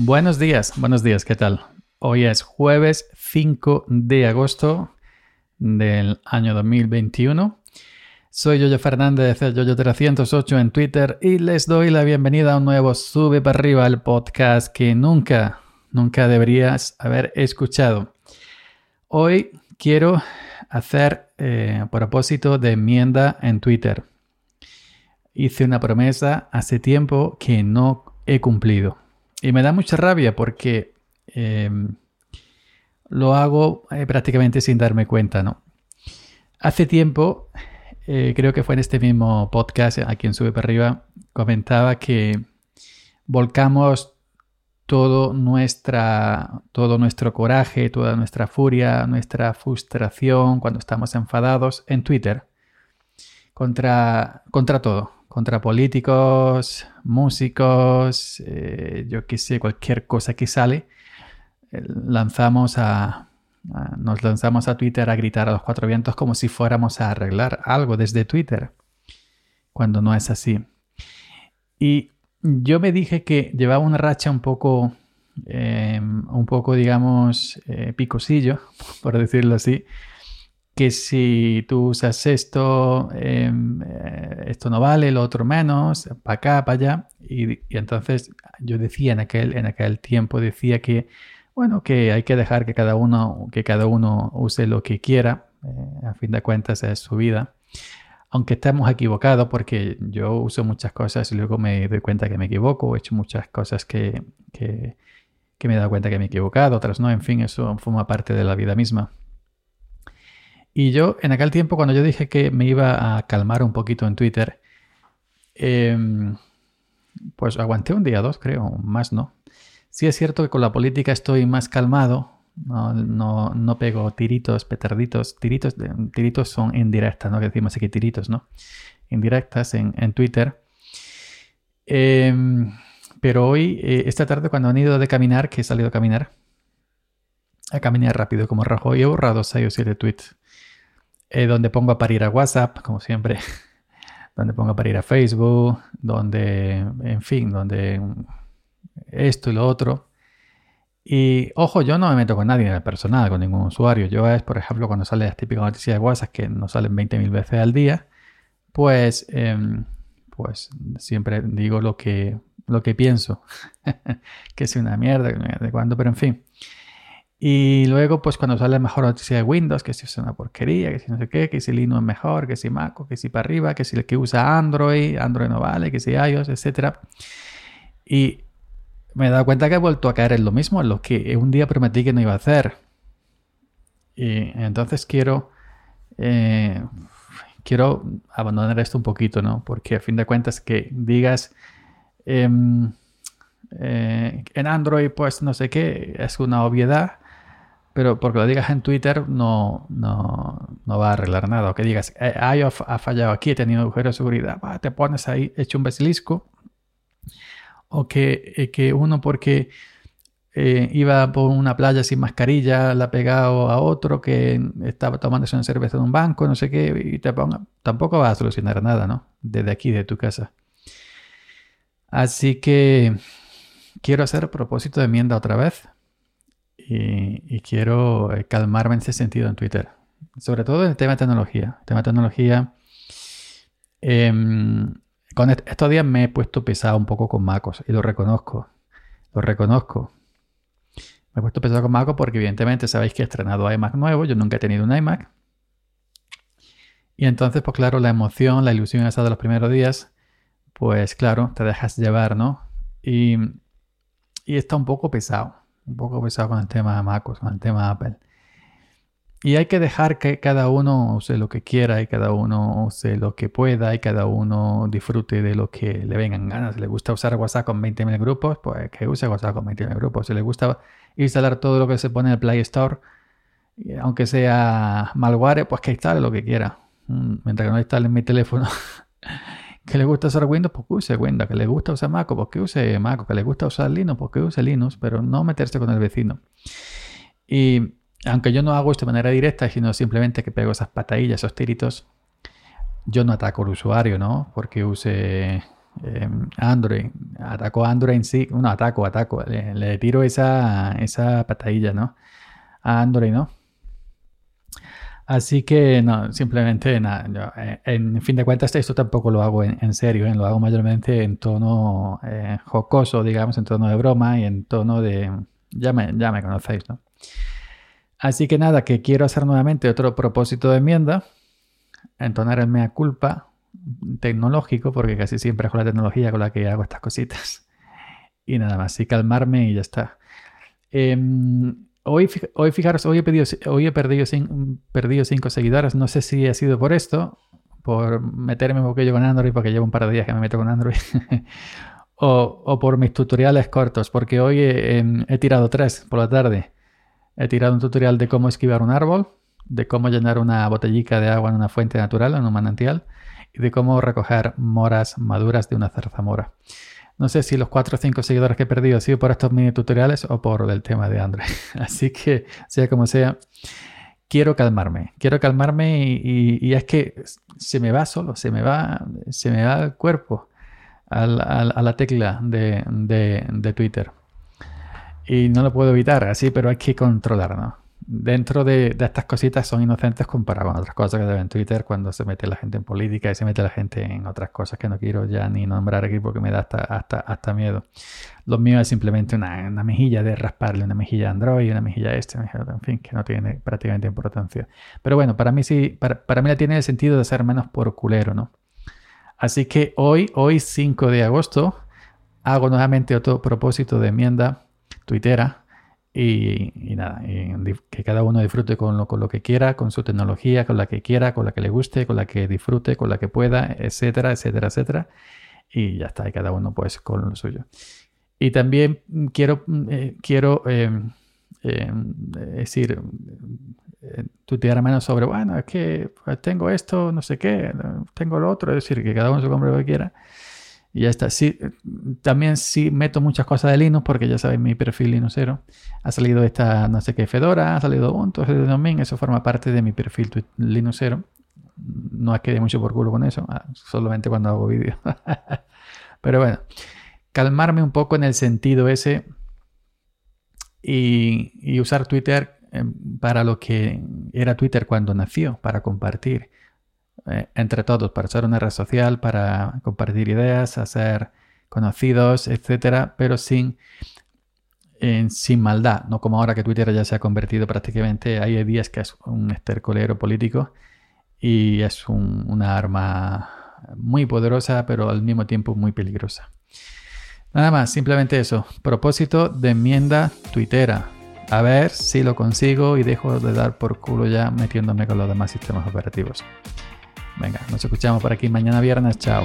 Buenos días, buenos días, ¿qué tal? Hoy es jueves 5 de agosto del año 2021. Soy Yoyo Fernández, el Yoyo308 en Twitter y les doy la bienvenida a un nuevo Sube para arriba, el podcast que nunca, nunca deberías haber escuchado. Hoy quiero hacer eh, propósito de enmienda en Twitter. Hice una promesa hace tiempo que no he cumplido. Y me da mucha rabia porque em, lo hago eh, prácticamente sin darme cuenta, ¿no? Hace tiempo, eh, creo que fue en este mismo podcast, aquí en Sube para arriba, comentaba que volcamos todo, nuestra, todo nuestro coraje, toda nuestra furia, nuestra frustración cuando estamos enfadados en Twitter contra, contra todo, contra políticos, músicos, eh, yo qué sé, cualquier cosa que sale, eh, lanzamos a, nos lanzamos a Twitter a gritar a los cuatro vientos como si fuéramos a arreglar algo desde Twitter, cuando no es así. Y yo me dije que llevaba una racha un poco, em, un poco, digamos, eh, picosillo, por decirlo así, que si tú usas esto, em, eh, esto no vale, lo otro menos, para acá, para allá. Y, entonces yo decía en aquel, en aquel tiempo, decía que, bueno, que hay que dejar que cada uno, que cada uno use lo que quiera. Eh, a fin de cuentas es su vida. Aunque estemos equivocados, porque yo uso muchas cosas y luego me doy cuenta que me equivoco, he hecho muchas cosas que, que, que me he dado cuenta que me he equivocado, otras no, en fin, eso forma parte de la vida misma. Y yo, en aquel tiempo, cuando yo dije que me iba a calmar un poquito en Twitter, em, pues aguanté un día, dos, creo, más no. Sí es cierto que con la política estoy más calmado, no, no, pego tiritos, petarditos. Tiritos, tiritos son indirectas, ¿no? Que decimos aquí tiritos, ¿no? Indirectas en, en Twitter. Em, pero hoy, eh, esta tarde, cuando han ido de caminar, que he salido a caminar, a caminar rápido como rajo, y he borrado 6 o 7 tweets eh, donde pongo a parir a WhatsApp, como siempre, donde pongo a parir a Facebook, donde, en fin, donde esto y lo otro. Y ojo, yo no me meto con nadie en el personal, con ningún usuario. Yo es, por ejemplo, cuando sale las típicas noticias de WhatsApp que nos salen 20.000 veces al día, pues, em, pues siempre digo lo que, lo que pienso. que es una mierda, de cuando, pero en fin. Y luego, pues cuando sale mejor noticia de Windows, que si es una porquería, que si no sé qué, que si Linux es mejor, que si Mac, que si para arriba, que si el que usa Android, Android no vale, que si iOS, etc. Y me he dado cuenta que he vuelto a caer en lo mismo, en lo que un día prometí que no iba a hacer. Y entonces quiero, eh, quiero abandonar esto un poquito, ¿no? Porque a fin de cuentas que digas... Em, eh, en Android, pues no sé qué, es una obviedad, pero porque lo digas en Twitter no, no, no va a arreglar nada. O que digas, eh, iOS ha fallado aquí, he tenido agujero de seguridad, te pones ahí hecho un basilisco. O que, eh, que uno porque eh, iba por una playa sin mascarilla, la ha pegado a otro que estaba tomándose una cerveza en un banco, no sé qué, y te ponga, tampoco va a solucionar nada, ¿no? Desde aquí, de tu casa. Así que quiero hacer propósito de enmienda otra vez y, quiero eh, calmarme en ese sentido en Twitter. Sobre todo en el tema de tecnología. El tema de tecnología. Em, con estos días me he puesto pesado un poco con MacOS y lo reconozco. Lo reconozco. Me he puesto pesado con MacOS porque evidentemente sabéis que he estrenado iMac nuevo. Yo nunca he tenido un iMac. Y entonces, pues claro, la emoción, la ilusión esa de los primeros días, pues claro, te dejas llevar, ¿no? Y, y está un poco pesado un poco pesado con el tema de MacOS, con el tema de Apple. Y hay que dejar que cada uno use lo que quiera y cada uno use lo que pueda y cada uno disfrute de lo que le vengan ganas. Si le gusta usar WhatsApp con 20.000 grupos, pues que use WhatsApp con 20.000 grupos. Si le gusta instalar todo lo que se pone en el Play Store, aunque sea malware, pues que instale lo que quiera. Mm, mientras que no instale en mi teléfono que le gusta usar Windows, pues que use Windows, que le gusta usar Mac, pues que use Mac, que le gusta usar Linux, pues que use Linux, pero no meterse con el vecino. Y aunque yo no hago esto de manera directa, sino simplemente que pego esas patadillas, esos tiritos, yo no ataco al usuario, ¿no? Porque use em, Android. Ataco a Android en sí. No, ataco, ataco. Le, tiro esa, esa patadilla, ¿no? A Android, ¿no? Así que no, simplemente nada. Eh, en fin de cuentas, esto tampoco lo hago en, serio, ¿eh? lo hago mayormente en tono eh, jocoso, digamos, en tono de broma y en tono de. Ya me, ya me conocéis, ¿no? Así que nada, que quiero hacer nuevamente otro propósito de enmienda, entonar el mea culpa tecnológico, porque casi siempre es con la tecnología con la que hago estas cositas. Y nada más, y calmarme y ya está. Em, Hoy, hoy fijaros, hoy he, pedido, hoy he perdido, perdido cinco seguidores. No sé si ha sido por esto, por meterme un poquillo con Android, porque llevo un par de días que me meto con Android. o, por mis tutoriales cortos, porque hoy he, tirado tres por la tarde. He tirado un tutorial de cómo esquivar un árbol, de cómo llenar una botellica de agua en una fuente natural, en un manantial, y de cómo recoger moras maduras de una zarzamora. No sé si los 4 o 5 seguidores que he perdido han sido por estos mini tutoriales o por el tema de Android. Así que, sea como sea, quiero calmarme. Quiero calmarme y, es que se me va solo, se me va, se me va el cuerpo a la, tecla de, de, Twitter. Y no lo puedo evitar así, pero hay que controlarlo dentro de, estas cositas son inocentes comparado con otras cosas que deben Twitter cuando se mete la gente en política y se mete la gente en otras cosas que no quiero ya ni nombrar aquí porque me da hasta, hasta, hasta miedo. Lo mío es simplemente una, mejilla de rasparle, una mejilla Android, una mejilla este, en fin, que no tiene prácticamente importancia. Pero bueno, para mí sí, para, para mí la tiene el sentido de ser menos por culero, ¿no? Así que hoy, hoy 5 de agosto, hago nuevamente otro propósito de enmienda tuitera y, nada, que cada uno disfrute con lo, con lo que quiera, con su tecnología, con la que quiera, con la que le guste, con la que disfrute, con la que pueda, etcétera, etcétera, etcétera. Y ya está, y cada uno pues con lo suyo. Y también quiero, eh, quiero em, em, decir, eh, tutear menos sobre, bueno, es que pues, tengo esto, no sé qué, tengo lo otro, es decir, que cada uno se compre lo que quiera. Y ya está. También sí meto muchas cosas de Linux porque ya sabéis mi perfil Linuxero. Ha salido esta no sé qué Fedora, ha salido Ubuntu, ha salido Domain. Eso forma parte de mi perfil Linuxero. No es que mucho por culo con eso, ah, solamente cuando hago vídeos. Pero bueno, calmarme un poco en el sentido ese y, y usar Twitter eh, para lo que era Twitter cuando nació, para compartir eh, entre todos, para ser una red social, para compartir ideas, hacer conocidos, etcétera, pero sin, sin maldad, no como ahora que Twitter ya se ha convertido prácticamente, hay días que es un estercolero político y es una arma muy poderosa, pero al mismo tiempo muy peligrosa. Nada más, simplemente eso. Propósito de enmienda tuitera. A ver si lo consigo y dejo de dar por culo ya metiéndome con los demás sistemas operativos. Venga, nos escuchamos por aquí mañana viernes. Chao.